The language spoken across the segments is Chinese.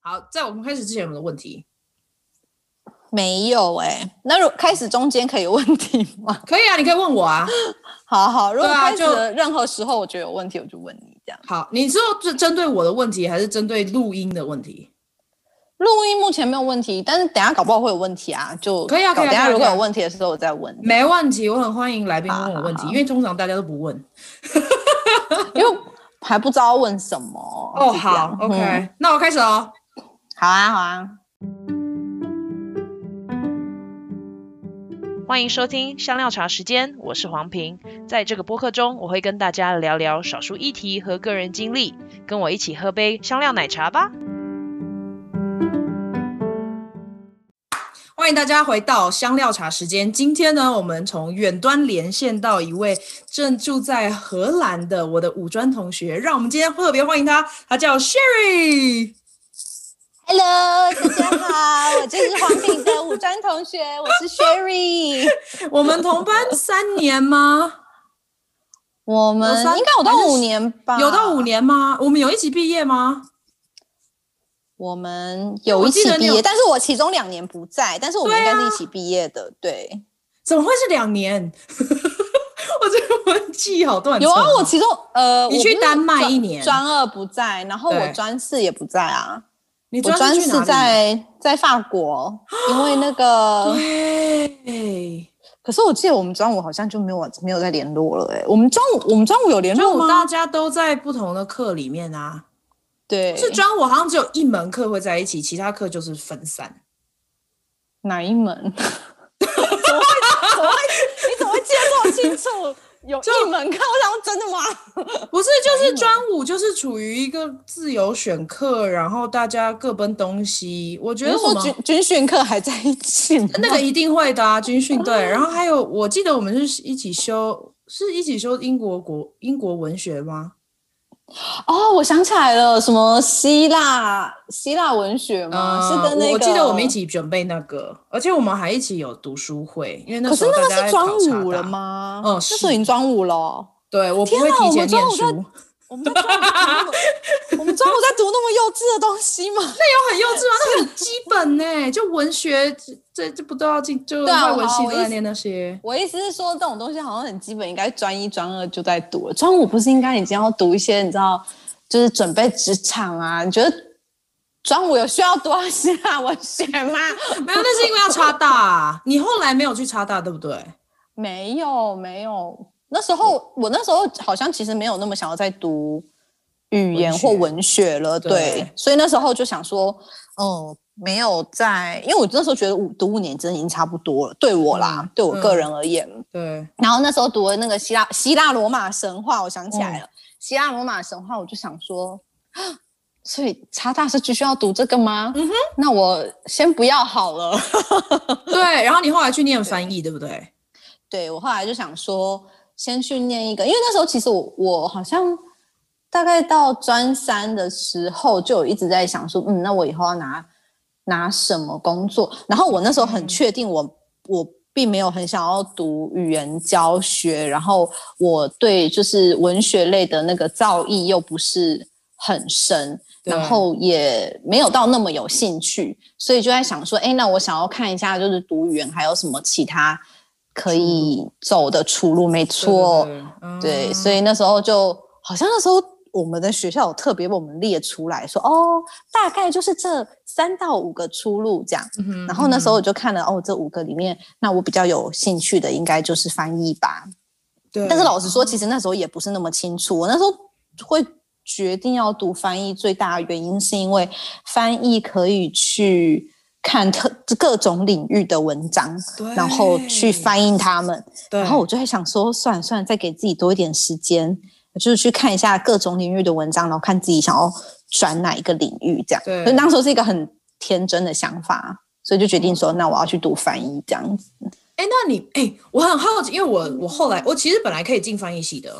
好，在我们开始之前有没有问题？没有哎、欸，那如开始中间可以有问题吗？可以啊，你可以问我啊。好好，如果开始的任何时候我觉得有问题，我就问你这样。好，你是说针对我的问题，还是针对录音的问题？录音目前没有问题，但是等下搞不好会有问题啊，就可以啊，可以啊。等下如果有问题的时候我再问。没问题，我很欢迎来宾问我问题，因为通常大家都不问，因为还不知道问什么。哦，好，OK，嗯，那我开始哦。好啊，好啊。欢迎收听香料茶时间，我是黄平。在这个播客中，我会跟大家聊聊少数议题和个人经历，跟我一起喝杯香料奶茶吧。欢迎大家回到香料茶时间。今天呢，我们从远端连线到一位正住在荷兰的我的五专同学，让我们今天特别欢迎他，他叫 Sherry。Hello，大家好，我就是黄平的五专同学，我是 Sherry。我们同班三年吗？我们应该有到五年吧？有到五年吗？我们有一起毕业吗？我们有一起毕业，但是我其中两年不在，但是我们应该是一起毕业的，对，啊、对。怎么会是两年？我这个文记好断。有啊，我其中呃，你去丹麦一年，专二不在，然后我专四也不在啊。你我专是在在法国，因为那个对。可是我记得我们专五好像就没有没有再联络了哎、欸。我们专五我们专五有联络吗？大家都在不同的课里面啊。对，是专五好像只有一门课会在一起，其他课就是分散。哪一门？怎么会？怎么会？你怎么会记得这么清楚？有一门课，我想说真的吗？不是，就是专五就是处于一个自由选课，然后大家各奔东西。我觉得我们军军训课还在一起，那个一定会的啊，军训对。然后还有，我记得我们是一起修，是一起修英国国英国文学吗？哦，我想起来了，什么希腊希腊文学吗？嗯、是跟那个，我记得我们一起准备那个，而且我们还一起有读书会，因为那时候可是那个是专五了吗？嗯，那时候已经专五了。对，我不会提前念书。我们在中午，我们中午在读那么幼稚的东西吗？那有很幼稚吗？那很基本呢，就文学，这这不都要进？就外文系都在念那些。我意思是说，这种东西好像很基本，应该专一、专二就在读了。专五不是应该已经要读一些？你知道，就是准备职场啊？你觉得专五有需要多些啊文学吗？没有，那是因为要插大啊。你后来没有去插大，对不对？没有，没有。那时候，我那时候好像其实没有那么想要再读语言或文学了，学对，对，所以那时候就想说，嗯，没有在，因为我那时候觉得五读五年真的已经差不多了，对我啦，嗯、对我个人而言，嗯、对。然后那时候读了那个希腊希腊罗马神话，我想起来了，嗯、希腊罗马神话，我就想说，所以插大是继续要读这个吗？嗯哼，那我先不要好了。对，然后你后来去念翻译，对，对不对？对，我后来就想说。先去念一个，因为那时候其实我我好像大概到专三的时候就有一直在想说，嗯，那我以后要拿拿什么工作？然后我那时候很确定我，我我并没有很想要读语言教学，然后我对就是文学类的那个造诣又不是很深，然后也没有到那么有兴趣，所以就在想说，哎，那我想要看一下，就是读语言还有什么其他。可以走的出路，没错，嗯、对，所以那时候就好像那时候我们的学校有特别为我们列出来说，哦，大概就是这三到五个出路这样。嗯、然后那时候我就看了，哦，这五个里面，那我比较有兴趣的应该就是翻译吧。对，但是老实说，其实那时候也不是那么清楚。我那时候会决定要读翻译，最大的原因是因为翻译可以去。看特各种领域的文章，然后去翻译他们，然后我就会想说，算了算了，再给自己多一点时间，就是去看一下各种领域的文章，然后看自己想要转哪一个领域，这样。对，所以当时是一个很天真的想法，所以就决定说，那我要去读翻译这样子。哎，那你哎，我很好奇，因为我我后来我其实本来可以进翻译系的，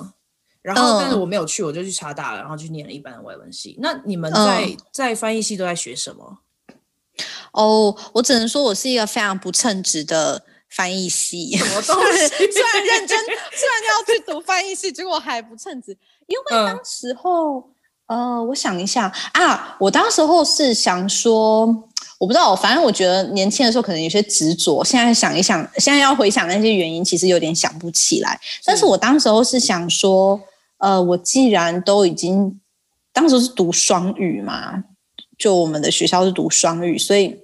然后但是我没有去，我就去查大了，然后去念了一般的外文系。那你们在、嗯、在翻译系都在学什么？哦，我只能说我是一个非常不称职的翻译系。什么 东西？虽然认真，虽然要去读翻译系，结果还不称职。因为当时候，呃，我想一下啊，我当时候是想说，我不知道，反正我觉得年轻的时候可能有些执着。现在想一想，现在要回想那些原因，其实有点想不起来。是但是我当时候是想说，呃，我既然都已经，当时是读双语嘛，就我们的学校是读双语，所以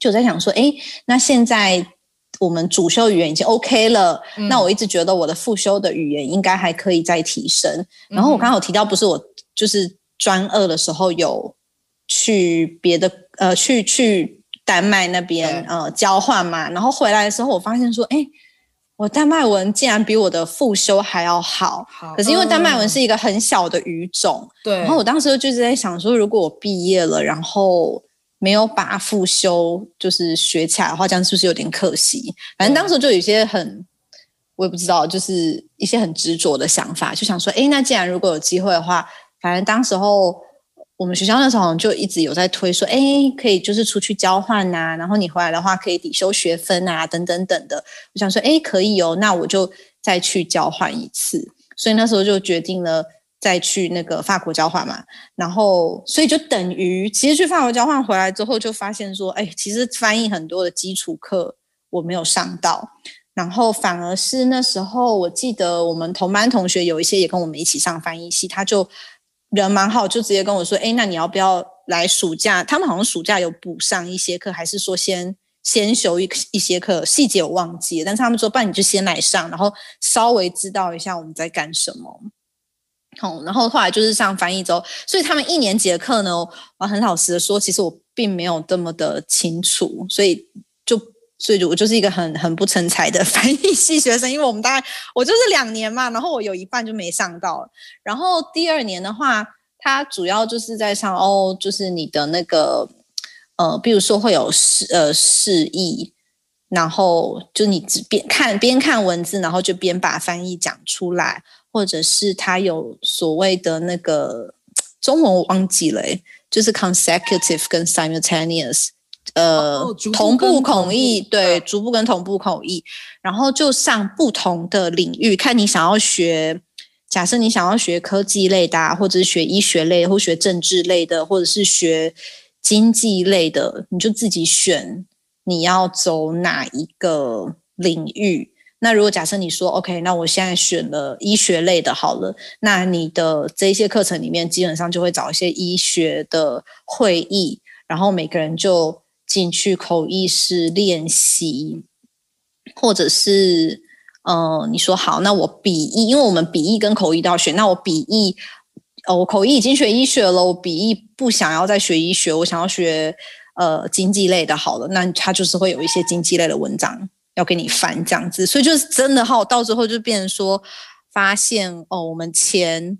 就在想说，哎，那现在。我们主修语言已经 OK 了，嗯、那我一直觉得我的副修的语言应该还可以再提升。嗯、然后我刚刚有提到，不是我就是专二的时候有去别的呃去去丹麦那边呃交换嘛，然后回来的时候我发现说，哎，我丹麦文竟然比我的复修还要好。好可是因为丹麦文是一个很小的语种，对。然后我当时就一直在想说，如果我毕业了，然后。没有把复修就是学起来的话，这样是不是有点可惜？反正当时就有一些很，我也不知道，就是一些很执着的想法，就想说，哎，那既然如果有机会的话，反正当时候我们学校那时候就一直有在推说，哎，可以就是出去交换呐、然后你回来的话可以抵修学分啊，等等等的。我想说，哎，可以哦，那我就再去交换一次。所以那时候就决定了。再去那个法国交换嘛，然后所以就等于，其实去法国交换回来之后，就发现说，哎，其实翻译很多的基础课我没有上到，然后反而是那时候，我记得我们同班同学有一些也跟我们一起上翻译系，他就人蛮好，就直接跟我说，哎，那你要不要来暑假？他们好像暑假有补上一些课，还是说先先修一一些课？细节我忘记了，但是他们说，不然你就先来上，然后稍微知道一下我们在干什么。好，然后后来就是上翻译周，所以他们一年级的课呢，我很老实的说，其实我并没有这么的清楚，所以所以就我就是一个很很不成才的 翻译系学生，因为我们大概我就是两年嘛，然后我有一半就没上到，然后第二年的话，它主要就是在上哦，就是你的那个呃，比如说会有示呃示意，然后就你只边看边看文字，然后就边把翻译讲出来。或者是他有所谓的那个 中文我忘记了，就是 consecutive 跟 simultaneous，呃，哦、同步口译，对，逐步跟同步口译，然后就上不同的领域，看你想要学，假设你想要学科技类的、啊，或者是学医学类，或学政治类的，或者是学经济类的，你就自己选你要走哪一个领域。那如果假设你说 OK，那我现在选了医学类的，好了，那你的这些课程里面基本上就会找一些医学的会议，然后每个人就进去口译室练习，或者是嗯、你说好，那我笔译，因为我们笔译跟口译都要学，那我笔译，哦，我口译已经学医学了，我笔译不想要再学医学，我想要学呃经济类的，好了，那它就是会有一些经济类的文章。要给你翻这样子，所以就是真的哈，到最后就变成说，发现哦，我们前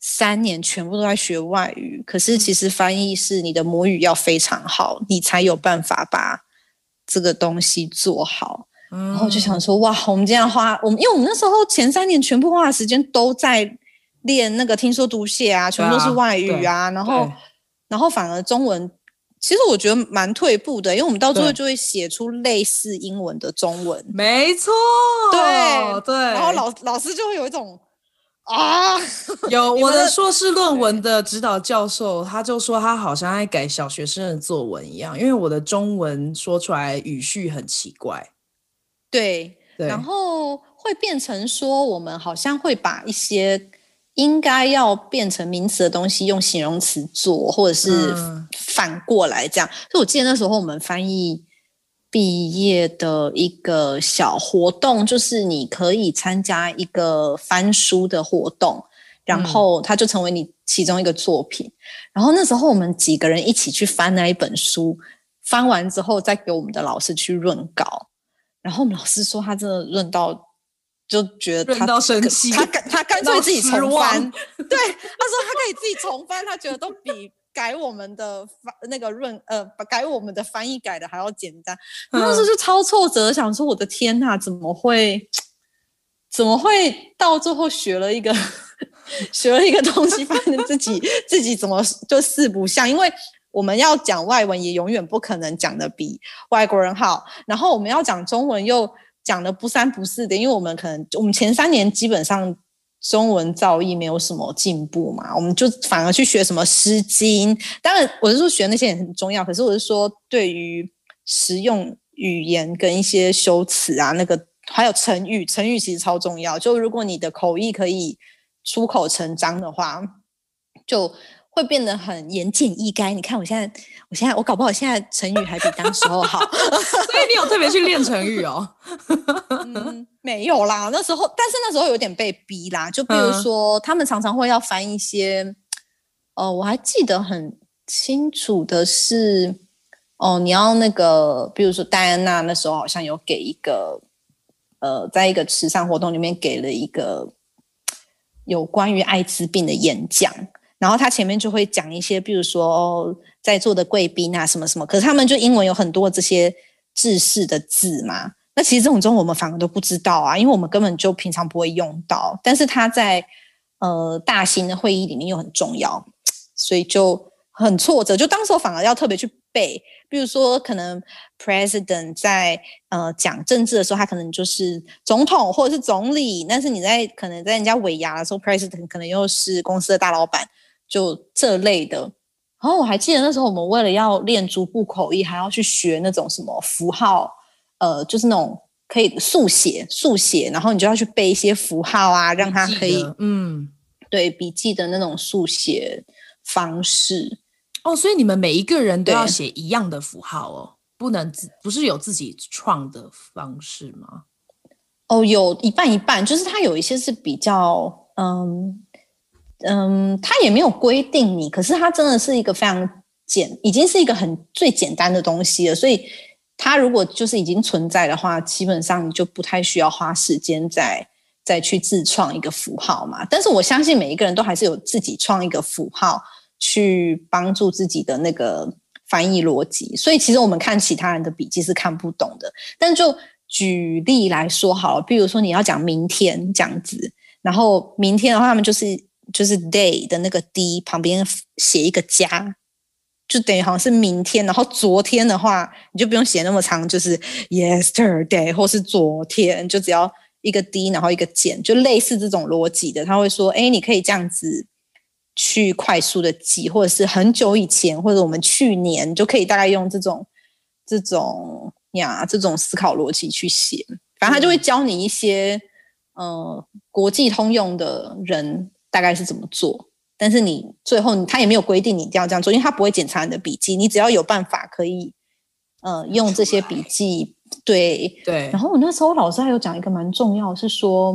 三年全部都在学外语，可是其实翻译是你的母语要非常好，你才有办法把这个东西做好。嗯、然后就想说，哇，我们这样花，我们因为我们那时候前三年全部花的时间都在练那个听说读写啊，全部都是外语啊，然后然后反而中文。其实我觉得蛮退步的，因为我们到最后就会写出类似英文的中文。没错，对对。然后老老师就会有一种啊，有我的硕士论文的指导教授，他就说他好像在改小学生的作文一样，因为我的中文说出来语序很奇怪。对，对。然后会变成说我们好像会把一些。应该要变成名词的东西，用形容词做，或者是反过来这样。嗯、所以我记得那时候我们翻译毕业的一个小活动，就是你可以参加一个翻书的活动，然后它就成为你其中一个作品。嗯、然后那时候我们几个人一起去翻那一本书，翻完之后再给我们的老师去润稿。然后我们老师说他真的润到。就觉得他到生气，他干他干脆自己重翻。对，他说他可以自己重翻，他觉得都比改我们的翻那个润呃改我们的翻译改的还要简单。当时、候、就超挫折，想说我的天呐，怎么会怎么会到最后学了一个 学了一个东西，发现自己自己怎么就四不像？因为我们要讲外文，也永远不可能讲的比外国人好。然后我们要讲中文又。讲的不三不四的，因为我们可能我们前三年基本上中文造诣没有什么进步嘛，我们就反而去学什么《诗经》。当然，我是说学那些也很重要，可是我是说对于实用语言跟一些修辞啊，那个还有成语，成语其实超重要。就如果你的口译可以出口成章的话，就。会变得很言简意赅。你看，我现在，我现在，我搞不好现在成语还比当时候好。所以你有特别去练成语哦？嗯，没有啦。那时候，但是那时候有点被逼啦。就比如说，嗯、他们常常会要翻一些，哦、呃，我还记得很清楚的是，哦、呃，你要那个，比如说戴安娜那时候好像有给一个，呃，在一个慈善活动里面给了一个有关于艾滋病的演讲。然后他前面就会讲一些，比如说哦，在座的贵宾啊，什么什么。可是他们就英文有很多这些制式的字嘛。那其实这种中文我们反而都不知道啊，因为我们根本就平常不会用到。但是他在呃大型的会议里面又很重要，所以就很挫折。就当时我反而要特别去背，比如说可能 president 在呃讲政治的时候，他可能就是总统或者是总理。但是你在可能在人家尾牙的时候，president 可能又是公司的大老板。就这类的，然后我还记得那时候我们为了要练逐步口译，还要去学那种什么符号，呃，就是那种可以速写速写，然后你就要去背一些符号啊，让它可以，嗯，对，笔记的那种速写方式。哦，所以你们每一个人都要写一样的符号哦，不能自不是有自己创的方式吗？哦，有一半一半，就是它有一些是比较，嗯。嗯，他也没有规定你，可是他真的是一个非常简，已经是一个很最简单的东西了。所以，他如果就是已经存在的话，基本上你就不太需要花时间再再去自创一个符号嘛。但是我相信每一个人都还是有自己创一个符号去帮助自己的那个翻译逻辑。所以，其实我们看其他人的笔记是看不懂的。但就举例来说好了，比如说你要讲明天这样子，然后明天的话，他们就是。就是 day 的那个 d 旁边写一个加，就等于好像是明天。然后昨天的话，你就不用写那么长，就是 yesterday 或是昨天，就只要一个 d，然后一个减，就类似这种逻辑的。他会说，哎，你可以这样子去快速的记，或者是很久以前，或者我们去年就可以大概用这种这种呀这种思考逻辑去写。反正他就会教你一些，嗯、呃，国际通用的人。大概是怎么做？但是你最后他也没有规定你一定要这样做，因为他不会检查你的笔记。你只要有办法可以，呃，用这些笔记，对对。然后我那时候老师还有讲一个蛮重要，是说，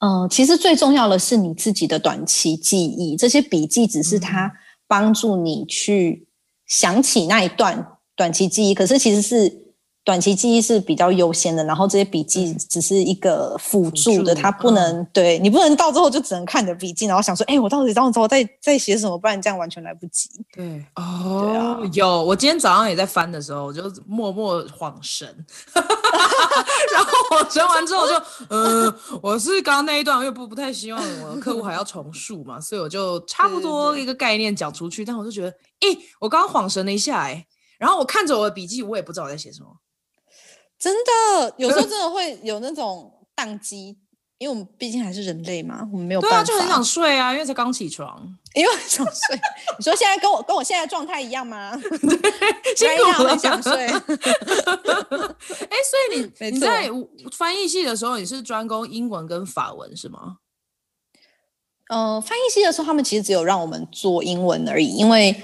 嗯、呃，其实最重要的是你自己的短期记忆。这些笔记只是他帮助你去想起那一段短期记忆，可是其实是。短期记忆是比较优先的，然后这些笔记只是一个辅助的，它不能、嗯、对你不能到最后就只能看你的笔记，然后想说，哎，我到底到时候在在写什么？不然这样完全来不及。对。哦有，我今天早上也在翻的时候，我就默默晃神，然后我学完之后就，嗯、呃，我是刚刚那一段，因为不不太希望我的客户还要重述嘛，所以我就差不多一个概念讲出去，但我就觉得，哎，我刚刚晃神了一下，哎，然后我看着我的笔记，我也不知道我在写什么。真的，有时候真的会有那种宕机，因为我们毕竟还是人类嘛，我们没有办法。对啊，就很想睡啊，因为才刚起床，因为很想睡。你说现在跟我跟我现在状态一样吗？对，辛苦了，很想睡。哎、欸，所以你 你在翻译系的时候，你是专攻英文跟法文是吗？呃，翻译系的时候，他们其实只有让我们做英文而已，因为。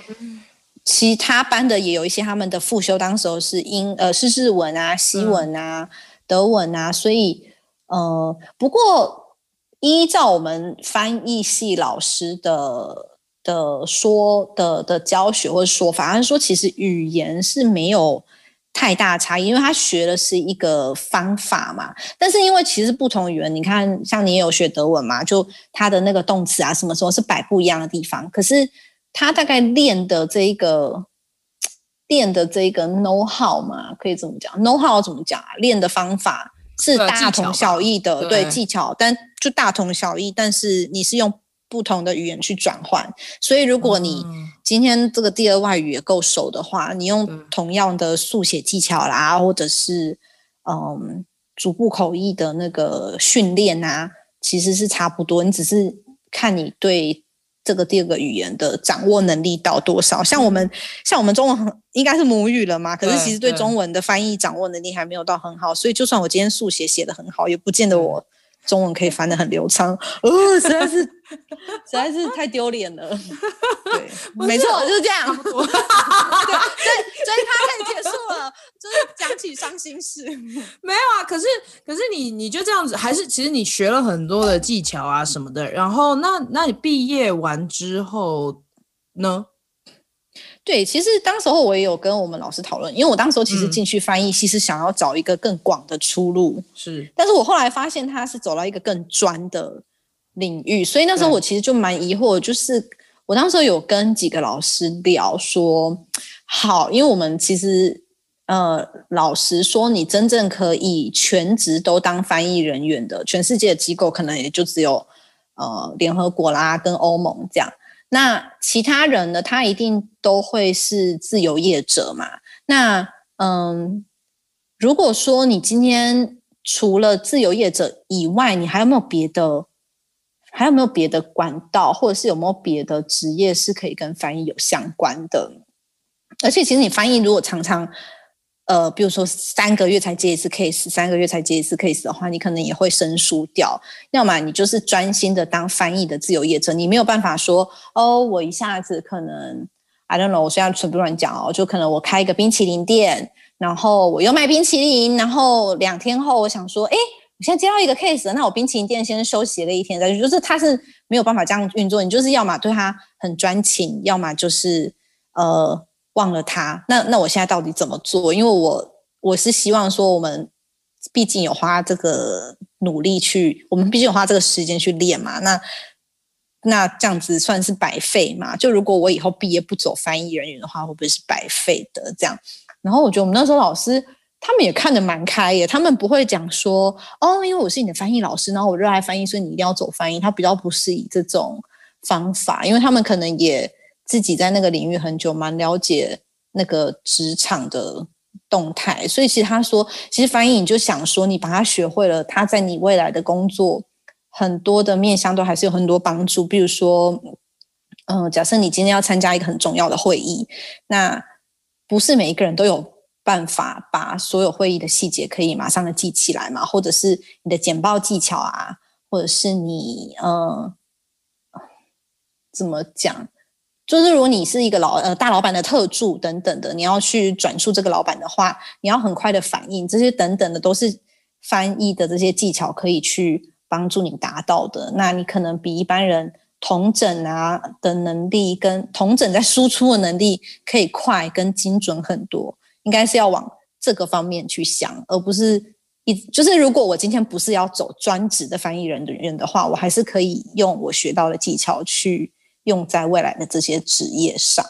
其他班的也有一些，他们的副修当时候是英呃是日文啊、西文啊、嗯、德文啊，所以呃不过依照我们翻译系老师的的说的的教学或者说法，他说其实语言是没有太大差异，因为他学的是一个方法嘛。但是因为其实不同语言，你看像你也有学德文嘛，就他的那个动词啊什么时候是摆不一样的地方，可是。他大概练的这一个练的这一个 know how 嘛，可以这么讲，know how 怎么讲啊？练的方法是大同小异的，对，对，技巧，但就大同小异。但是你是用不同的语言去转换，所以如果你今天这个第二外语也够熟的话，你用同样的速写技巧啦，或者是嗯逐步口译的那个训练啊。其实是差不多，你只是看你对这个第二个语言的掌握能力到多少。像我们，像我们中文应该是母语了嘛，可是其实对中文的翻译掌握能力还没有到很好，所以就算我今天速写写的很好，也不见得我。中文可以翻得很流畅，哦，实在是，实在是太丢脸了。对，没错，就是这样。对，所以他可以结束了，就是讲起伤心事。没有啊，可是，可是你，你就这样子，还是其实你学了很多的技巧啊什么的。然后，那，那你毕业完之后呢？对，其实当时候我也有跟我们老师讨论，因为我当时候其实进去翻译系是想要找一个更广的出路，是。但是我后来发现他是走到一个更专的领域，所以那时候我其实就蛮疑惑，就是我当时候有跟几个老师聊说，好，因为我们其实呃，老实说，你真正可以全职都当翻译人员的，全世界的机构可能也就只有呃联合国啦跟欧盟这样。那其他人呢？他一定都会是自由业者嘛？那嗯，如果说你今天除了自由业者以外，你还有没有别的？还有没有别的管道，或者是有没有别的职业是可以跟翻译有相关的？而且，其实你翻译如果常常。呃，比如说三个月才接一次 case，三个月才接一次 case 的话，你可能也会生疏掉。要么你就是专心的当翻译的自由业者，你没有办法说哦，我一下子可能 I don't know，我现在全部乱讲哦，就可能我开一个冰淇淋店，然后我又卖冰淇淋，然后两天后我想说，哎，我现在接到一个 case，那我冰淇淋店先休息了一天再去，就是他是没有办法这样运作。你就是要么对他很专情，要么就是呃。忘了他，那那我现在到底怎么做？因为我我是希望说，我们毕竟有花这个努力去，我们毕竟有花这个时间去练嘛。那那这样子算是白费嘛？就如果我以后毕业不走翻译人员的话，会不会是白费的？这样。然后我觉得我们那时候老师他们也看得蛮开耶，他们不会讲说哦，因为我是你的翻译老师，然后我热爱翻译，所以你一定要走翻译。他比较不是以这种方法，因为他们可能也。自己在那个领域很久，蛮了解那个职场的动态，所以其实他说，其实翻译你就想说，你把它学会了，他在你未来的工作很多的面向都还是有很多帮助。比如说，嗯、假设你今天要参加一个很重要的会议，那不是每一个人都有办法把所有会议的细节可以马上的记起来嘛，或者是你的简报技巧啊，或者是你、呃，怎么讲？就是如果你是一个老呃大老板的特助等等的，你要去转述这个老板的话，你要很快的反应，这些等等的都是翻译的这些技巧可以去帮助你达到的。那你可能比一般人同整啊的能力跟同整在输出的能力可以快跟精准很多，应该是要往这个方面去想，而不是一就是如果我今天不是要走专职的翻译人的人的话，我还是可以用我学到的技巧去。用在未来的这些职业上，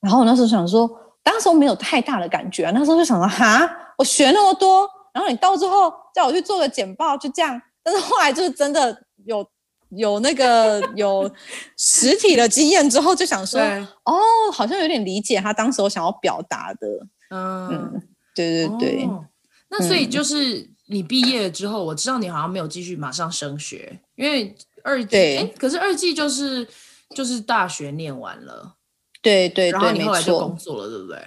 然后我那时候想说，当时我没有太大的感觉啊，那时候就想说，哈，我学那么多，然后你到最后叫我去做个简报，就这样。但是后来就是真的有有那个有实体的经验之后，就想说，哦，好像有点理解他当时我想要表达的。嗯，嗯，对对对。哦，那所以就是你毕业了之后，我知道你好像没有继续马上升学，因为二季，哎，可是二季就是。就是大学念完了，对对对，然后你后来就工作了，对不对？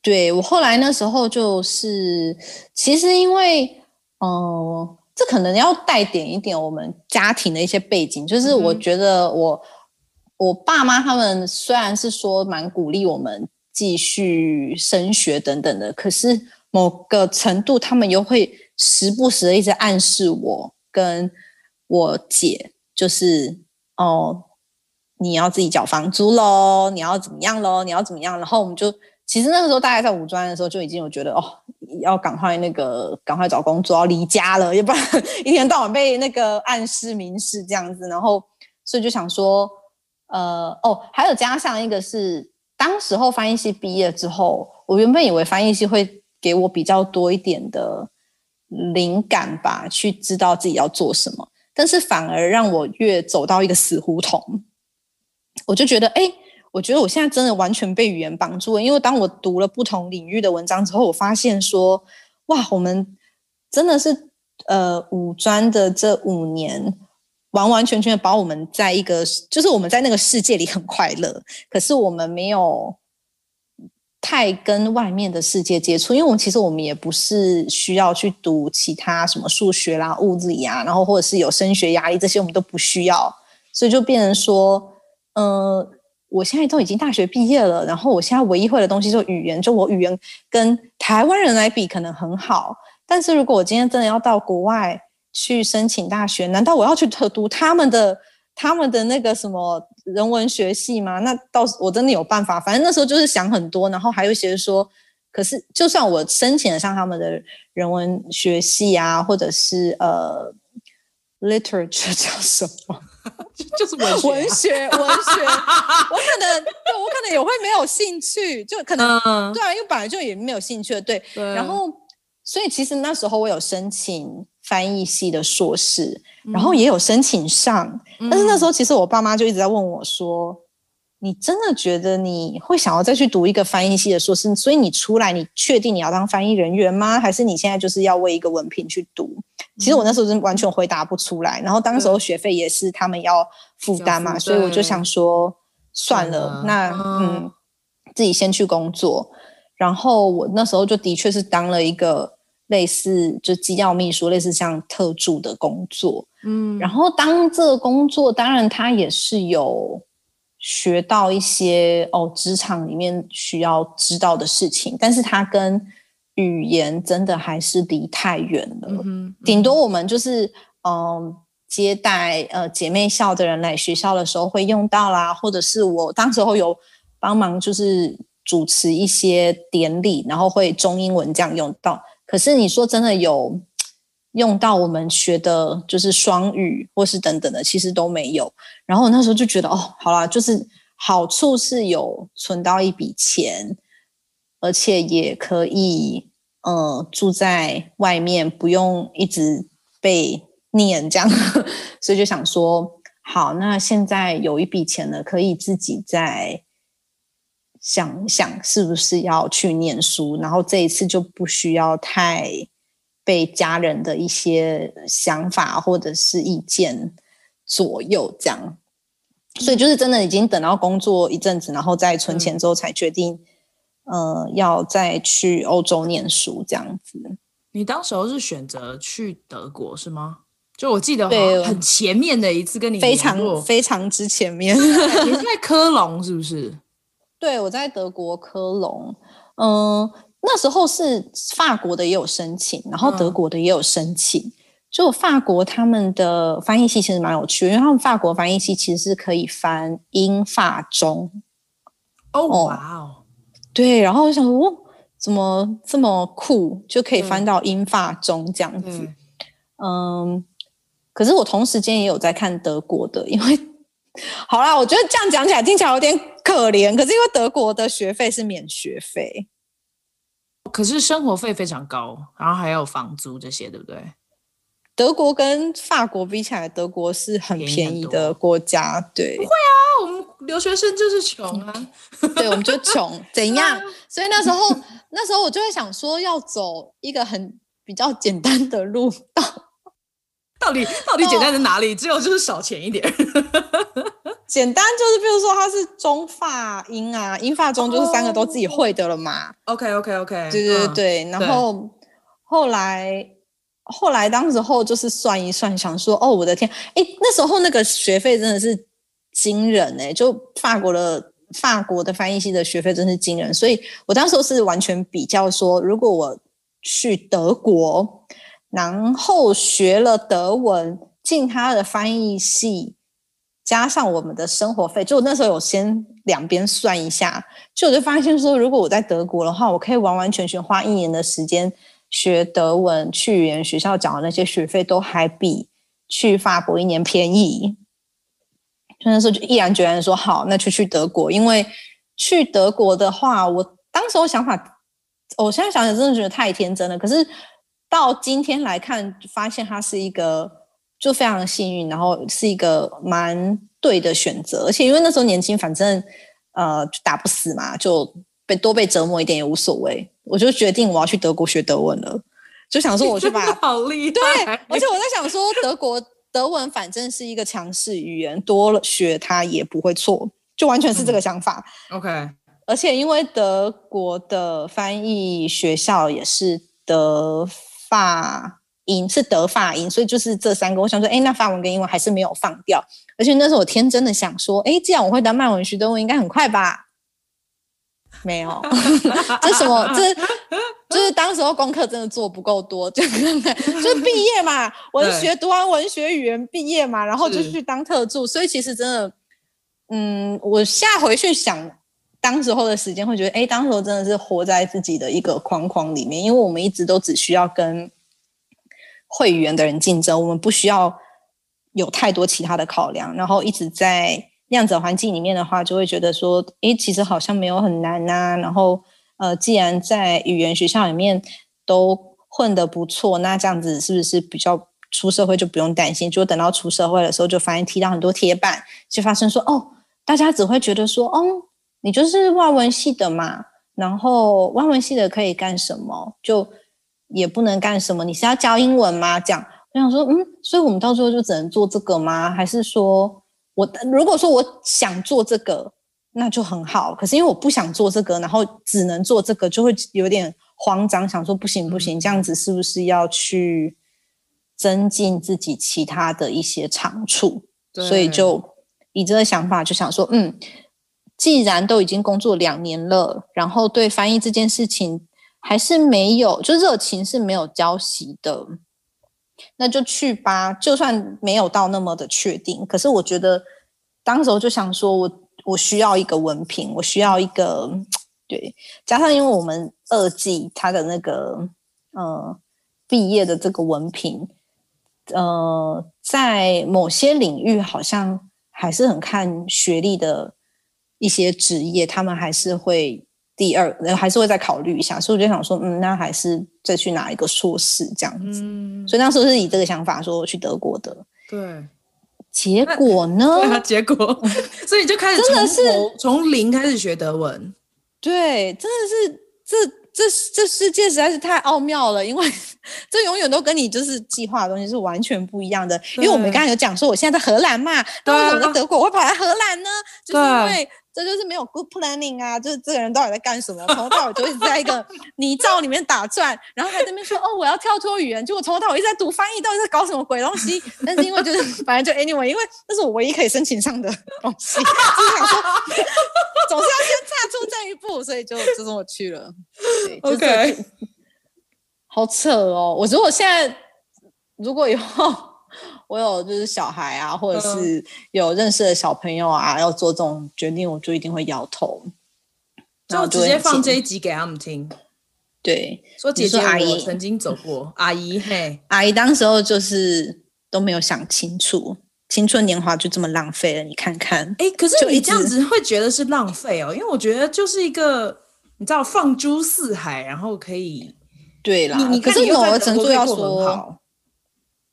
对，我后来那时候就是，其实因为，嗯、呃，这可能要带点一点我们家庭的一些背景，就是我觉得我、嗯、我爸妈他们虽然是说蛮鼓励我们继续升学等等的，可是某个程度他们又会时不时的一直暗示我跟我姐，就是哦。你要自己缴房租喽，你要怎么样喽？你要怎么样？然后我们就其实那个时候大概在五专的时候就已经有觉得哦，要赶快那个赶快找工作，要离家了，要不然一天到晚被那个暗示明示这样子。然后所以就想说，呃，哦，还有加上一个是当时候翻译系毕业之后，我原本以为翻译系会给我比较多一点的灵感吧，去知道自己要做什么，但是反而让我越走到一个死胡同。我就觉得，哎，我觉得我现在真的完全被语言绑住了。因为当我读了不同领域的文章之后，我发现说，哇，我们真的是呃五专的这五年，完完全全的把我们在一个，就是我们在那个世界里很快乐，可是我们没有太跟外面的世界接触，因为我们其实我们也不是需要去读其他什么数学啦、物理啊，然后或者是有升学压力这些，我们都不需要，所以就变成说，嗯、我现在都已经大学毕业了，然后我现在唯一会的东西就语言，就我语言跟台湾人来比可能很好，但是如果我今天真的要到国外，去申请大学？难道我要去特读他们的他们的那个什么人文学系吗？那到时我真的有办法？反正那时候就是想很多，然后还有一些说，可是就算我申请了像他们的人文学系啊，或者是呃，literature 叫什么？就是文学、啊、文学文学，我可能对我可能也会没有兴趣，就可能、嗯、对啊，因为本来就也没有兴趣了，对，对然后所以其实那时候我有申请。翻译系的硕士，然后也有申请上，嗯、但是那时候其实我爸妈就一直在问我说：“嗯、你真的觉得你会想要再去读一个翻译系的硕士？所以你出来，你确定你要当翻译人员吗？还是你现在就是要为一个文凭去读？”其实我那时候是完全回答不出来，然后当时候学费也是他们要负担嘛，所以我就想说算了，那嗯，自己先去工作。然后我那时候就的确是当了一个。类似就机要秘书，类似像特助的工作，嗯，然后当这个工作，当然他也是有学到一些哦，职场里面需要知道的事情，但是他跟语言真的还是离太远了，嗯嗯、顶多我们就是嗯、呃、接待呃姐妹校的人来学校的时候会用到啦，或者是我当时候有帮忙就是主持一些典礼，然后会中英文这样用到。可是你说真的有用到我们学的，就是双语或是等等的，其实都没有。然后我那时候就觉得，哦，好啦，就是好处是有存到一笔钱，而且也可以，呃，住在外面，不用一直被念这样。所以就想说，好，那现在有一笔钱了，可以自己在。想想是不是要去念书，然后这一次就不需要太被家人的一些想法或者是意见左右，这样。所以就是真的已经等到工作一阵子，然后再存钱之后才决定，嗯、呃，要再去欧洲念书这样子。你当时候是选择去德国是吗？就我记得很前面的一次跟你非常非常之前面，你是在科隆是不是？对，我在德国科隆，嗯，那时候是法国的也有申请，然后德国的也有申请。嗯、就法国他们的翻译系其实蛮有趣，因为他们法国翻译系其实是可以翻英法中。哦，哇哦，对，然后我想说，哦，怎么这么酷，就可以翻到英法中这样子。嗯，嗯，可是我同时间也有在看德国的，因为。好啦，我觉得这样讲起来听起来有点可怜，可是因为德国的学费是免学费，可是生活费非常高，然后还有房租这些，对不对？德国跟法国比起来，德国是很便宜的国家，对。不会啊，我们留学生就是穷啊，对，我们就穷，怎样？所以那时候，那时候我就会想说，要走一个很比较简单的路到。到底 到底简单在哪里？哦、只有就是少钱一点。简单就是，比如说它是中法英啊，英法中就是三个都自己会的了嘛。哦、OK OK OK，对对对。嗯、然后后来后来当时候就是算一算，想说哦，我的天，哎，那时候那个学费真的是惊人哎，就法国的法国的翻译系的学费真是惊人，所以我当时候是完全比较说，如果我去德国。然后学了德文，进他的翻译系，加上我们的生活费，就我那时候有先两边算一下，就我就发现说，如果我在德国的话，我可以完完全全花一年的时间学德文，去语言学校缴的那些学费都还比去法国一年便宜。就那时候就毅然决然说好，那就去德国，因为去德国的话，我当时我想法，我现在想想真的觉得太天真了，可是。到今天来看，发现他是一个就非常幸运，然后是一个蛮对的选择。而且因为那时候年轻，反正呃打不死嘛，就被多被折磨一点也无所谓。我就决定我要去德国学德文了，就想说我去把好厉害。对，而且我在想说德国德文反正是一个强势语言，多了学它也不会错，就完全是这个想法。嗯、OK，而且因为德国的翻译学校也是德法英，是德法英，所以就是这三个。我想说，哎，那法文跟英文还是没有放掉。而且那时候我天真的想说，哎，既然我会当曼文学德文，应该很快吧？没有，这什么？这就是当时候功课真的做不够多，就就是毕业嘛，文学读完文学语言毕业嘛，然后就去当特助。所以其实真的，嗯，我下回去想当时候的时间，会觉得，哎，当时候真的是活在自己的一个框框里面，因为我们一直都只需要跟会语言的人竞争，我们不需要有太多其他的考量，然后一直在。那样子环境里面的话，就会觉得说，诶，其实好像没有很难呐、啊。然后，呃，既然在语言学校里面都混得不错，那这样子是不是比较出社会就不用担心？就等到出社会的时候，就发现踢到很多铁板，就发生说，哦，大家只会觉得说，哦，你就是外文系的嘛，然后外文系的可以干什么？就也不能干什么？你是要教英文吗？这样，我想说，嗯，所以我们到最后就只能做这个吗？还是说？我如果说我想做这个，那就很好。可是因为我不想做这个，然后只能做这个，就会有点慌张，想说不行不行，这样子是不是要去增进自己其他的一些长处？所以就以这个想法，就想说，嗯，既然都已经工作两年了，然后对翻译这件事情还是没有，就热情是没有交集的。那就去吧，就算没有到那么的确定，可是我觉得当时我就想说我，我需要一个文凭，我需要一个对，加上因为我们二技他的那个呃毕业的这个文凭，呃，在某些领域好像还是很看学历的一些职业，他们还是会。第二，还是会再考虑一下，所以我就想说，嗯，那还是再去拿一个硕士这样子。嗯，所以那时候是以这个想法说去德国的。对，结果呢？对啊，结果，所以就开始真的是从零开始学德文。对，真的是这这这世界实在是太奥妙了，因为 这永远都跟你就是计划的东西是完全不一样的。因为我们刚才有讲说，我现在在荷兰嘛，那为什么在德国我会跑来荷兰呢？就是因为。这就是没有 good planning 啊！就是这个人到底在干什么？从头到尾就一直在一个 泥沼里面打转，然后还在那边说：“哦，我要跳脱语言。”结果从头到尾一直在读翻译，到底在搞什么鬼东西？但是因为就是反正就 anyway，因为那是我唯一可以申请上的东西，就是想说总是要先踏出这一步，所以就就这么去了。，OK，好扯哦！我觉得我现在如果以后。我有就是小孩啊，或者是有认识的小朋友啊，嗯、要做这种决定，我就一定会摇头，就直接放这一集给他们听。对，说姐姐阿姨曾经走过，阿姨嘿，阿姨当时候就是都没有想清楚，青春年华就这么浪费了。你看看，哎，可是你这样子会觉得是浪费哦，因为我觉得就是一个你知道放诸四海，然后可以对啦。你你可是某个程度要说，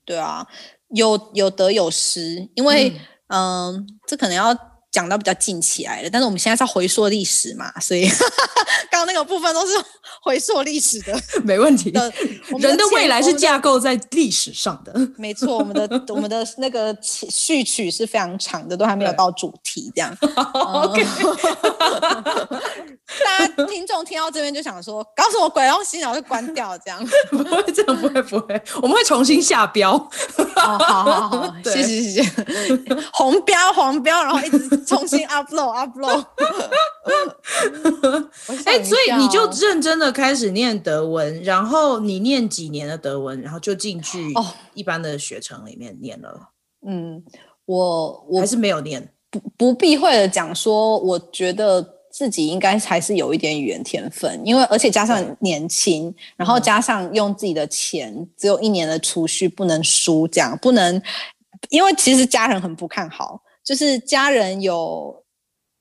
对啊。有有得有失，因为嗯、呃，这可能要讲到比较近起来了。但是我们现在在回溯历史嘛，所以 刚刚那个部分都是回溯历史的，没问题的。人的未来是架构在历史上的，没错。我们的我们的那个序曲是非常长的，都还没有到主题，这样。OK。大家听众听到这边就想说，搞什么鬼东西，然后就关掉，这样不会，这样不会，不会，我们会重新下标。哦，好好好，谢谢谢谢，红标黄标，然后一直 重新 upload upload。哎、欸，所以你就认真的开始念德文，然后你念几年的德文，然后就进去一般的学程里面念了。嗯，我我还是没有念，不不避讳的讲说，我觉得。自己应该还是有一点语言天分，因为而且加上年轻，然后加上用自己的钱，只有一年的储蓄不能输，这样不能，因为其实家人很不看好，就是家人有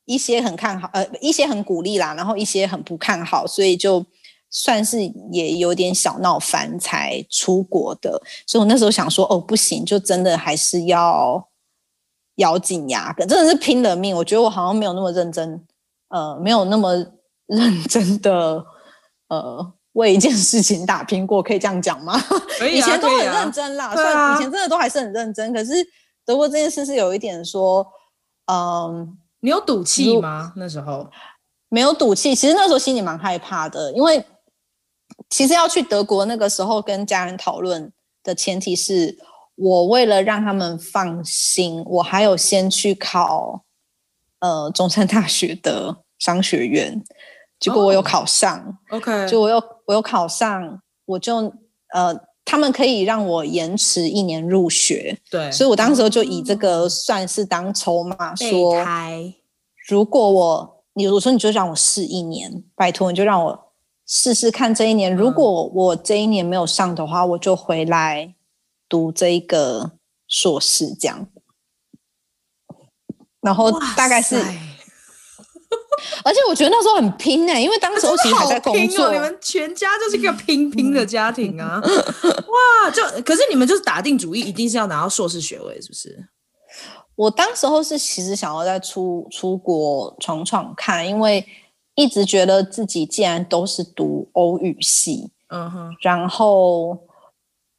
一些很看好，呃，一些很鼓励啦，然后一些很不看好，所以就算是也有点小闹翻才出国的，所以我那时候想说，哦，不行，就真的还是要咬紧牙根，真的是拼了命，我觉得我好像没有那么认真。呃，没有那么 认真的呃为一件事情打拼过，可以这样讲吗？以啊、以前都很认真啦，虽然、啊、以前真的都还是很认真，可是德国这件事是有一点说，嗯，你有赌气吗？那时候没有赌气，其实那时候心里蛮害怕的，因为其实要去德国那个时候跟家人讨论的前提是我为了让他们放心，我还有先去考呃中山大学的商学院。结果我有考上，OK，就我有我有考上，我就呃，他们可以让我延迟一年入学，对，所以我当时就以这个算是当筹码，说，如果我你我说你就让我试一年，拜托你就让我试试看这一年，如果我这一年没有上的话，我就回来读这一个硕士这样，然后大概是。而且我觉得那时候很拼呢、欸，因为当时我其实还在工作。哦、你们全家就是一个拼拼的家庭啊！哇，就可是你们就是打定主意，一定是要拿到硕士学位，是不是？我当时候是其实想要再出出国闯闯看，因为一直觉得自己既然都是读欧语系，嗯哼，然后。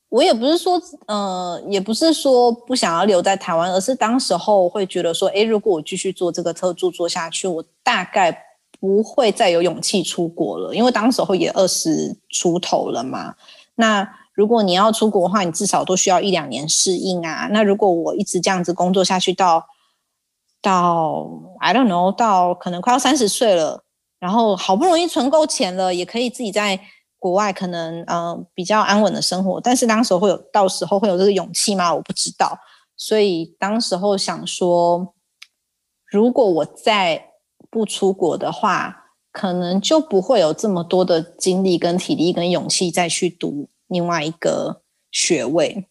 我也不是说，呃，也不是说不想要留在台湾，而是当时候会觉得说，诶，如果我继续做这个特助做下去，我大概不会再有勇气出国了，因为当时候也二十出头了嘛。那如果你要出国的话，你至少都需要一两年适应啊。那如果我一直这样子工作下去到，到 I don't know，到可能快要三十岁了，然后好不容易存够钱了，也可以自己在。国外可能呃比较安稳的生活，但是当时候会有到时候会有这个勇气吗？我不知道。所以当时候想说，如果我再不出国的话，可能就不会有这么多的精力、跟体力、跟勇气再去读另外一个学位。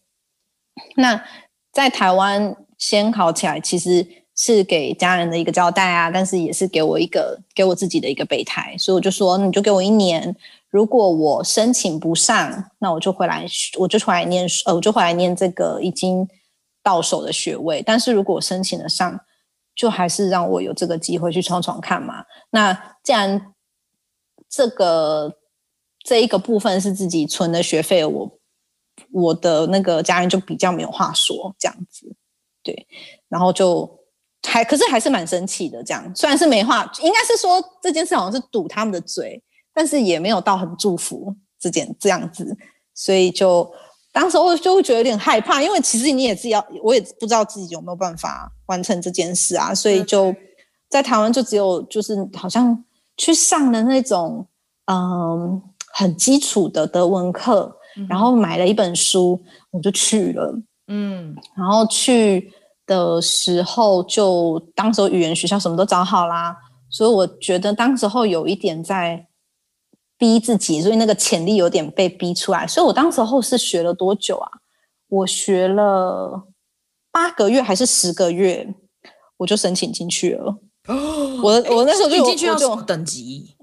那在台湾先考起来，其实是给家人的一个交代啊，但是也是给我一个给我自己的一个备胎。所以我就说，你就给我一年。如果我申请不上，那我就回来，我就回来念，呃，我就回来念这个已经到手的学位。但是如果我申请得上，就还是让我有这个机会去闯闯看嘛。那既然这个这一个部分是自己存的学费，我我的那个家人就比较没有话说，这样子，对。然后就还可是还是蛮生气的，这样虽然是没话，应该是说这件事好像是堵他们的嘴。但是也没有到很祝福这件这样子，所以就当时我就会觉得有点害怕，因为其实你也自己要，我也不知道自己有没有办法完成这件事啊，所以就在台湾就只有就是好像去上了那种嗯很基础的德文课，然后买了一本书，我就去了，嗯，然后去的时候就当时候语言学校什么都找好啦，所以我觉得当时候有一点在。逼自己，所以那个潜力有点被逼出来。所以我当时候是学了多久啊？我学了八个月还是十个月，我就申请进去了。哦，我我那时候就进去要什么等级？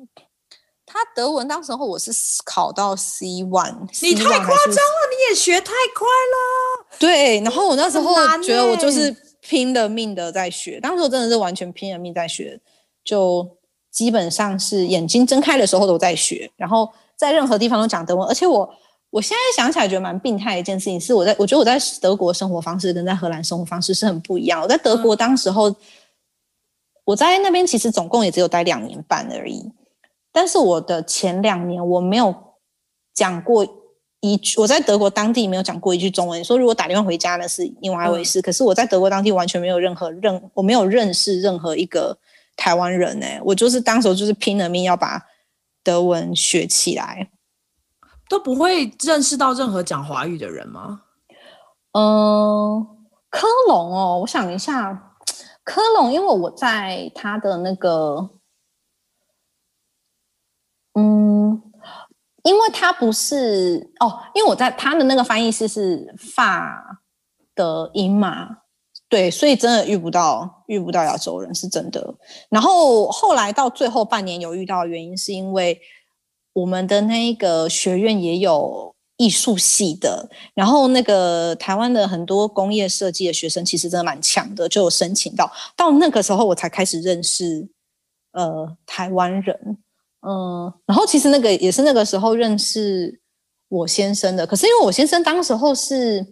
他德文当时候我是考到 C one，你太夸张了，你也学太快了。对，然后我那时候觉得我就是拼了命的在学，当时我真的是完全拼了命在学，就。基本上是眼睛睁开的时候都在学，然后在任何地方都讲德文。而且我我现在想起来觉得蛮病态的一件事情是，我在我觉得我在德国生活方式跟在荷兰生活方式是很不一样。我在德国当时候，嗯、我在那边其实总共也只有待两年半而已。但是我的前两年我没有讲过一句，我在德国当地没有讲过一句中文。说如果打电话回家那是另外一回事，嗯、可是我在德国当地完全没有任何任我没有认识任何一个。台湾人呢、欸，我就是当时就是拼了命要把德文学起来，都不会认识到任何讲华语的人吗？嗯、呃，科隆哦，我想一下，科隆，因为我在他的那个，嗯，因为他不是哦，因为我在他的那个翻译师是法的音嘛。对，所以真的遇不到遇不到亚洲人是真的。然后后来到最后半年有遇到的原因，是因为我们的那个学院也有艺术系的，然后那个台湾的很多工业设计的学生其实真的蛮强的，就有申请到。到那个时候我才开始认识呃台湾人，嗯，然后其实那个也是那个时候认识我先生的，可是因为我先生当时候是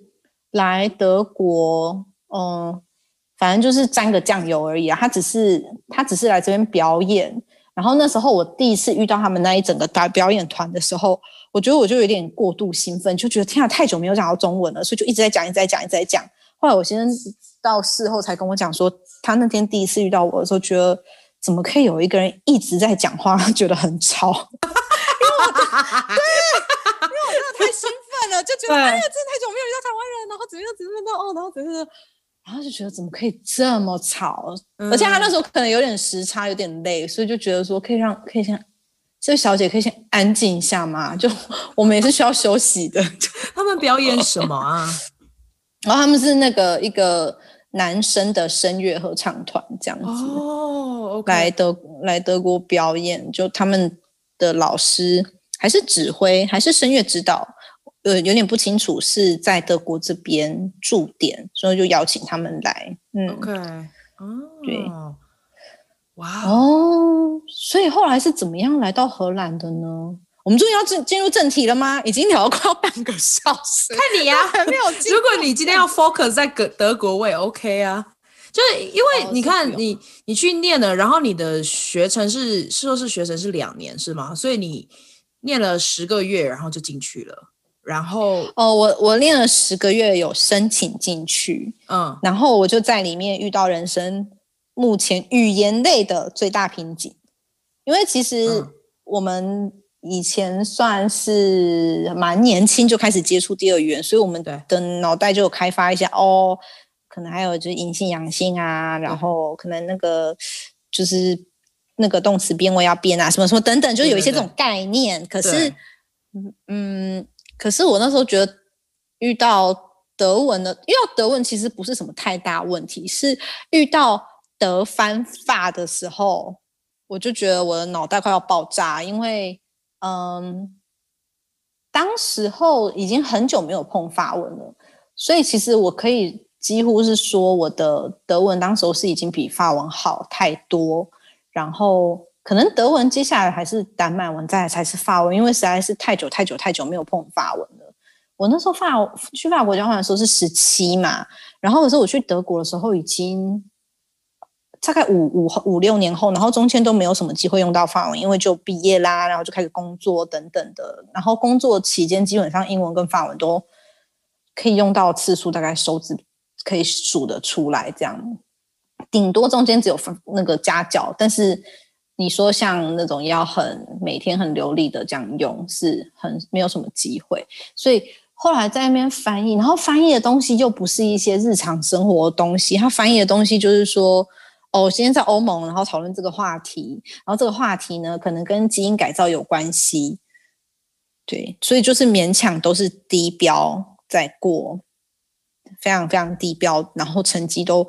来德国，嗯，反正就是沾个酱油而已啊，他只是他只是来这边表演。然后那时候我第一次遇到他们那一整个大表演团的时候，我觉得我就有点过度兴奋，就觉得天啊，太久没有讲到中文了，所以就一直在讲，一直在讲，一直在讲。后来我先生到事后才跟我讲说，他那天第一次遇到我的时候，觉得。怎么可以有一个人一直在讲话，觉得很吵？因为我对，因为我真的太兴奋了，就觉得哎呀，真的太久没有遇到台湾人，然后怎么样怎么样哦，然后怎么样，然后就觉得怎么可以这么吵？嗯、而且他那时候可能有点时差，有点累，所以就觉得说可以让可以先这位小姐可以先安静一下嘛，就我们也是需要休息的。他们表演什么啊？然后他们是那个一个。男生的声乐合唱团这样子哦，oh, okay. 来德来德国表演，就他们的老师还是指挥还是声乐指导，呃，有点不清楚是在德国这边驻点，所以就邀请他们来。嗯，OK，哦，oh, 对，哇哦，所以后来是怎么样来到荷兰的呢？我们终于要进进入正题了吗？已经聊了快要半个小时，看你呀、啊，还没有。如果你今天要 focus 在德德国，我也 OK 啊。就是因为你看你你去念了，然后你的学程是硕士学程是两年是吗？所以你念了十个月，然后就进去了。然后哦，我我练了十个月，有申请进去，嗯，然后我就在里面遇到人生目前语言类的最大瓶颈，因为其实我们。以前算是蛮年轻就开始接触第二语言，所以我们的脑袋就有开发一下哦，可能还有就是阴性阳性啊，然后可能那个就是那个动词变位要变啊，什么什么等等，就有一些这种概念。可是，嗯，可是我那时候觉得遇到德文的，遇到德文其实不是什么太大问题，是遇到德翻法的时候，我就觉得我的脑袋快要爆炸，因为。嗯，当时候已经很久没有碰法文了，所以其实我可以几乎是说我的德文当时候是已经比法文好太多，然后可能德文接下来还是丹麦文，再来才是法文，因为实在是太久太久太久没有碰法文了。我那时候法去法国交换的时候是十七嘛，然后可是我去德国的时候已经。大概五五五六年后，然后中间都没有什么机会用到法文，因为就毕业啦，然后就开始工作等等的。然后工作期间，基本上英文跟法文都可以用到次数，大概手指可以数得出来。这样，顶多中间只有那个家教，但是你说像那种要很每天很流利的这样用，是很没有什么机会。所以后来在那边翻译，然后翻译的东西又不是一些日常生活的东西，他翻译的东西就是说。哦，今天在欧盟，然后讨论这个话题，然后这个话题呢，可能跟基因改造有关系，对，所以就是勉强都是低标在过，非常非常低标，然后成绩都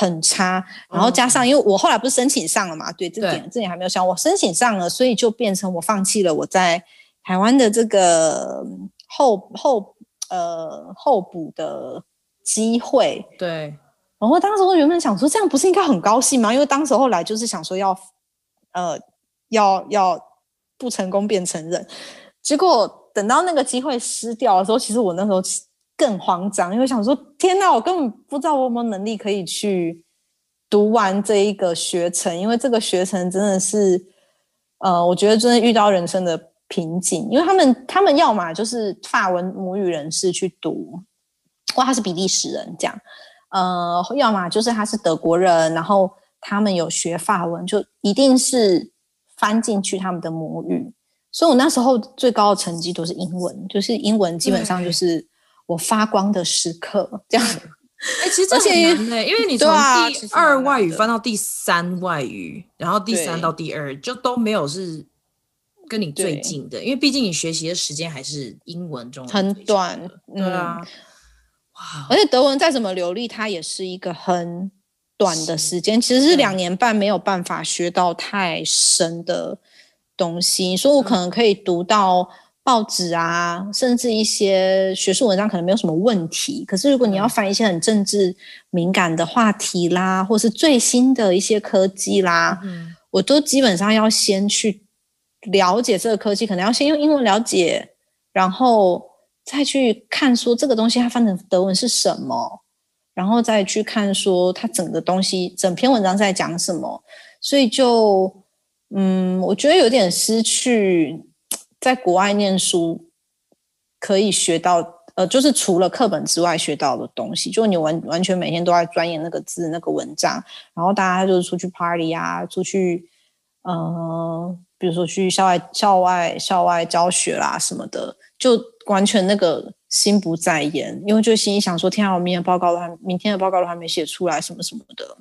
很差，然后加上因为我后来不是申请上了嘛，对，这点这点还没有想，我申请上了，所以就变成我放弃了我在台湾的这个候候呃候补的机会，对。然后当时我原本想说，这样不是应该很高兴吗？因为当时后来就是想说要，呃，要要不成功便承认。结果等到那个机会失掉的时候，其实我那时候更慌张，因为想说天哪，我根本不知道我有没有能力可以去读完这一个学程，因为这个学程真的是，呃，我觉得真的遇到人生的瓶颈，因为他们他们要么就是法文母语人士去读，哇他是比利时人这样。呃，要么就是他是德国人，然后他们有学法文，就一定是翻进去他们的母语。所以我那时候最高的成绩都是英文，就是英文基本上就是我发光的时刻这样。哎，其实这很难欸，因为你从第二外语翻到第三外语，然后第三到第二就都没有是跟你最近的，因为毕竟你学习的时间还是英文中很短，对啊。而且德文再怎么流利，它也是一个很短的时间，其实是两年半没有办法学到太深的东西。所以我可能可以读到报纸啊，甚至一些学术文章，可能没有什么问题。可是如果你要翻一些很政治敏感的话题啦，或是最新的一些科技啦，我都基本上要先去了解这个科技，可能要先用英文了解，然后再去看说这个东西它翻成德文是什么，然后再去看说它整个东西整篇文章在讲什么，所以就嗯，我觉得有点失去在国外念书可以学到。呃，就是除了课本之外学到的东西，就你完完全每天都在钻研那个字、那个文章，然后大家就是出去 party 啊，出去，呃，比如说去校外、校外、校外教学啦什么的，就完全那个心不在焉，因为就心里想说，天啊，我明天报告都还，明天的报告都还没写出来，什么什么的。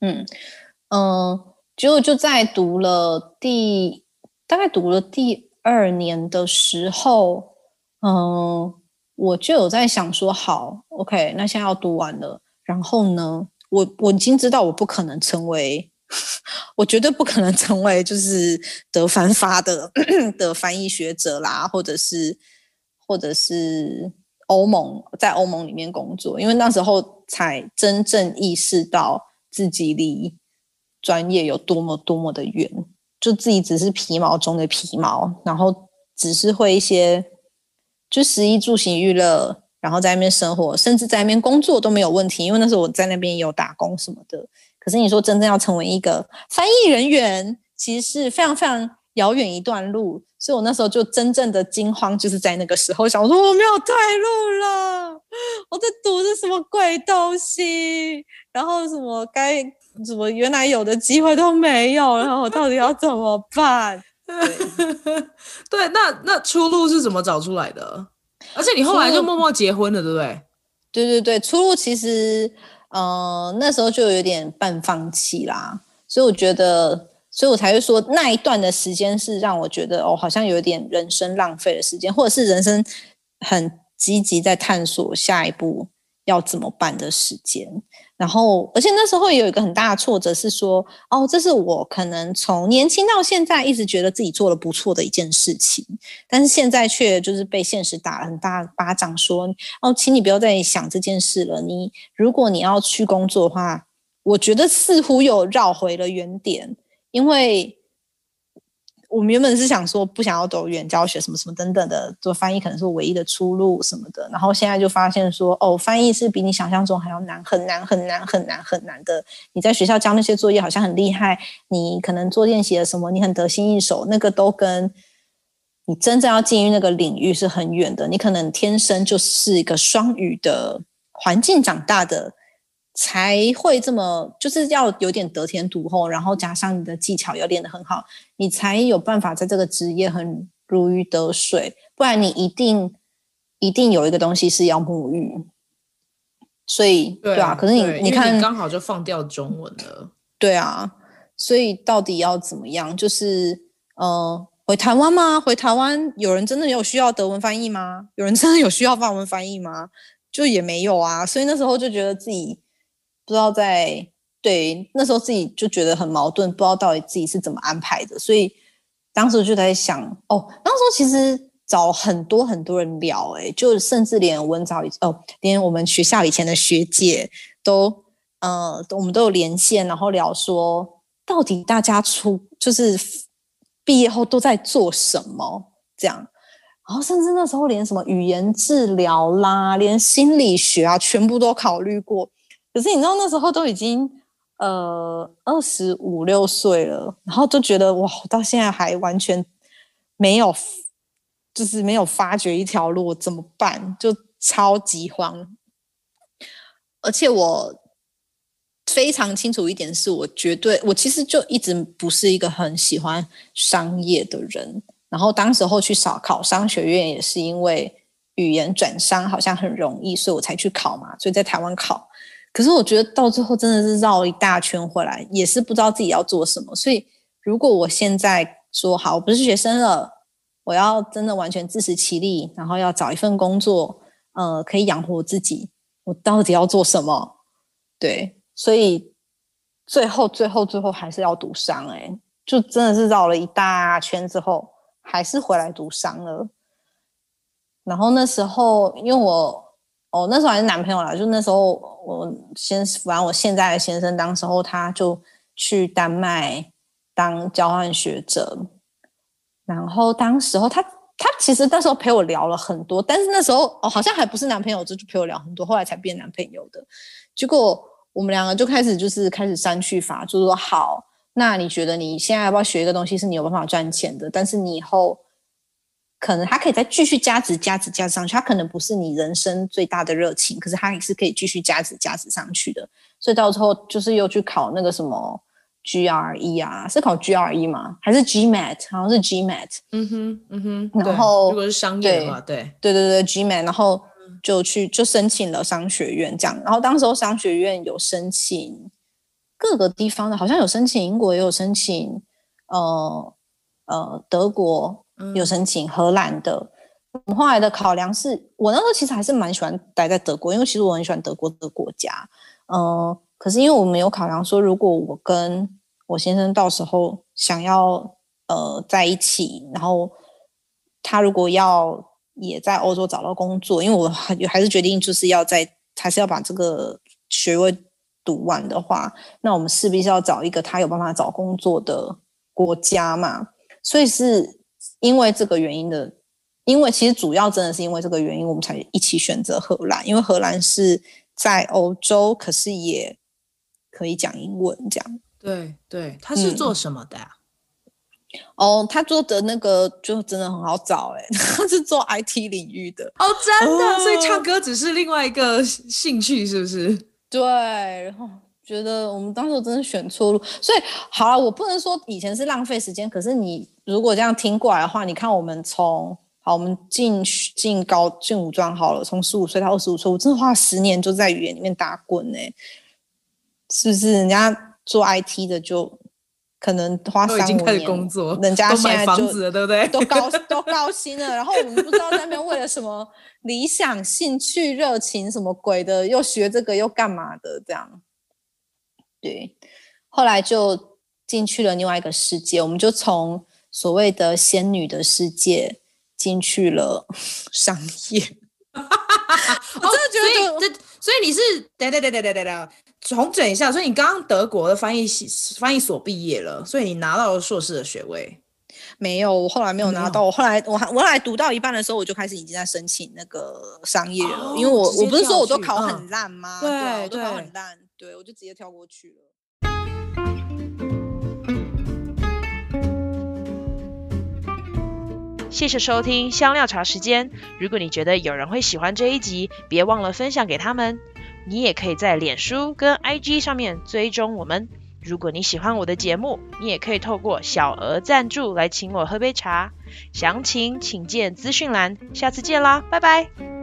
嗯嗯，结、果就在读了第大概读了第二年的时候。嗯，我就有在想说，好，OK，那现在要读完了，然后呢，我我已经知道我不可能成为，我绝对不可能成为就是得翻发的的翻译学者啦，或者是或者是欧盟在欧盟里面工作，因为那时候才真正意识到自己离专业有多么多么的远，就自己只是皮毛中的皮毛，然后只是会一些。就食衣住行娱乐，然后在那边生活，甚至在那边工作都没有问题，因为那时候我在那边也有打工什么的。可是你说真正要成为一个翻译人员，其实是非常非常遥远一段路。所以我那时候就真正的惊慌，就是在那个时候想说我没有退路了，我在读的什么鬼东西，然后什么该什么原来有的机会都没有，然后我到底要怎么办？对，对，那那出路是怎么找出来的？而且你后来就默默结婚了，对不对？对对对，出路其实，呃，那时候就有点半放弃啦。所以我觉得，所以我才会说那一段的时间是让我觉得，哦，好像有点人生浪费的时间，或者是人生很积极在探索下一步要怎么办的时间。然后，而且那时候也有一个很大的挫折，是说，哦，这是我可能从年轻到现在一直觉得自己做了不错的一件事情，但是现在却就是被现实打了很大巴掌，说，哦，请你不要再想这件事了。你如果你要去工作的话，我觉得似乎又绕回了原点，因为。我们原本是想说不想要走语言教学什么什么等等的，做翻译可能是唯一的出路什么的。然后现在就发现说，哦，翻译是比你想象中还要难，很难很难很难很难的。你在学校交那些作业好像很厉害，你可能做练习的什么，你很得心应手，那个都跟你真正要进入那个领域是很远的。你可能天生就是一个双语的环境长大的。才会这么，就是要有点得天独厚，然后加上你的技巧要练得很好，你才有办法在这个职业很如鱼得水。不然你一定一定有一个东西是要沐浴。所以对啊，可是你你看，刚好就放掉中文了。对啊，所以到底要怎么样？就是呃，回台湾吗？回台湾有人真的有需要德文翻译吗？有人真的有需要法文翻译吗？就也没有啊。所以那时候就觉得自己。不知道在对那时候自己就觉得很矛盾，不知道到底自己是怎么安排的，所以当时就在想，哦，当时其实找很多很多人聊，哎，就甚至连文藻哦，连我们学校以前的学姐都，呃，我们都有连线，然后聊说，到底大家出就是毕业后都在做什么这样，然后甚至那时候连什么语言治疗啦，连心理学啊，全部都考虑过。可是你知道那时候都已经呃二十五六岁了，然后就觉得哇，到现在还完全没有，就是没有发掘一条路，怎么办？就超级慌。而且我非常清楚一点是，我绝对我其实就一直不是一个很喜欢商业的人。然后当时候去考考商学院，也是因为语言转商好像很容易，所以我才去考嘛。所以在台湾考。可是我觉得到最后真的是绕了一大圈回来，也是不知道自己要做什么。所以如果我现在说好，我不是学生了，我要真的完全自食其力，然后要找一份工作，呃，可以养活自己，我到底要做什么？对，所以最后最后最后还是要读商，哎，就真的是绕了一大圈之后，还是回来读商了。然后那时候因为我。哦，那时候还是男朋友啦，就那时候我先，反正我现在的先生，当时候他就去丹麦当交换学者，然后当时候他他其实那时候陪我聊了很多，但是那时候哦好像还不是男朋友，就就陪我聊很多，后来才变男朋友的。结果我们两个就开始就是开始删去法，就是说好，那你觉得你现在要不要学一个东西是你有办法赚钱的，但是你以后可能他可以再继续加值加值加值上去，他可能不是你人生最大的热情，可是他也是可以继续加值加值上去的。所以到时候就是又去考那个什么。GRE 啊，是考 GRE 吗？还是 GMAT？好像是 GMAT。嗯哼，嗯哼。然后，如果是商业的话，对，对，对，对，对，GMAT。然后就去就申请了商学院，这样。然后当时候商学院有申请各个地方的，好像有申请英国，也有申请呃呃德国，有申请荷兰的。我们、嗯、后来的考量是，我那时候其实还是蛮喜欢待在德国，因为其实我很喜欢德国的国家。嗯、呃。可是因为我没有考量说，如果我跟我先生到时候想要呃在一起，然后他如果要也在欧洲找到工作，因为我还还是决定就是要在还是要把这个学位读完的话，那我们势必是要找一个他有办法找工作的国家嘛。所以是因为这个原因的，因为其实主要真的是因为这个原因，我们才一起选择荷兰，因为荷兰是在欧洲，可是也。可以讲英文，这样。对对，他是做什么的呀、啊？嗯、哦，他做的那个就真的很好找哎，他是做 IT 领域的哦，真的。哦、所以唱歌只是另外一个兴趣，是不是？对，然后觉得我们当时真的选错路，所以好了，我不能说以前是浪费时间，可是你如果这样听过来的话，你看我们从好，我们进进高进武装好了，从十五岁到二十五岁，我真的花了十年就在语言里面打滚呢。是不是人家做 IT 的就可能花三五年工作，人家现在就买房子了，对不对？都高都高薪了，然后我们不知道在那边为了什么理想、兴趣、热情什么鬼的，又学这个又干嘛的这样？对，后来就进去了另外一个世界，我们就从所谓的仙女的世界进去了 商业。我真的觉得，这所以你是对对对对对对对。重整一下，所以你刚刚德国的翻译系翻译所毕业了，所以你拿到了硕士的学位？没有，我后来没有拿到。我后来我还我后来读到一半的时候，我就开始已经在申请那个商业了，哦、因为我我不是说我都考很烂吗？嗯、对，对，我都考很烂，对，我就直接跳过去了。谢谢收听香料茶时间。如果你觉得有人会喜欢这一集，别忘了分享给他们。你也可以在脸书跟 IG 上面追踪我们。如果你喜欢我的节目，你也可以透过小额赞助来请我喝杯茶。详情请见资讯栏。下次见啦，拜拜。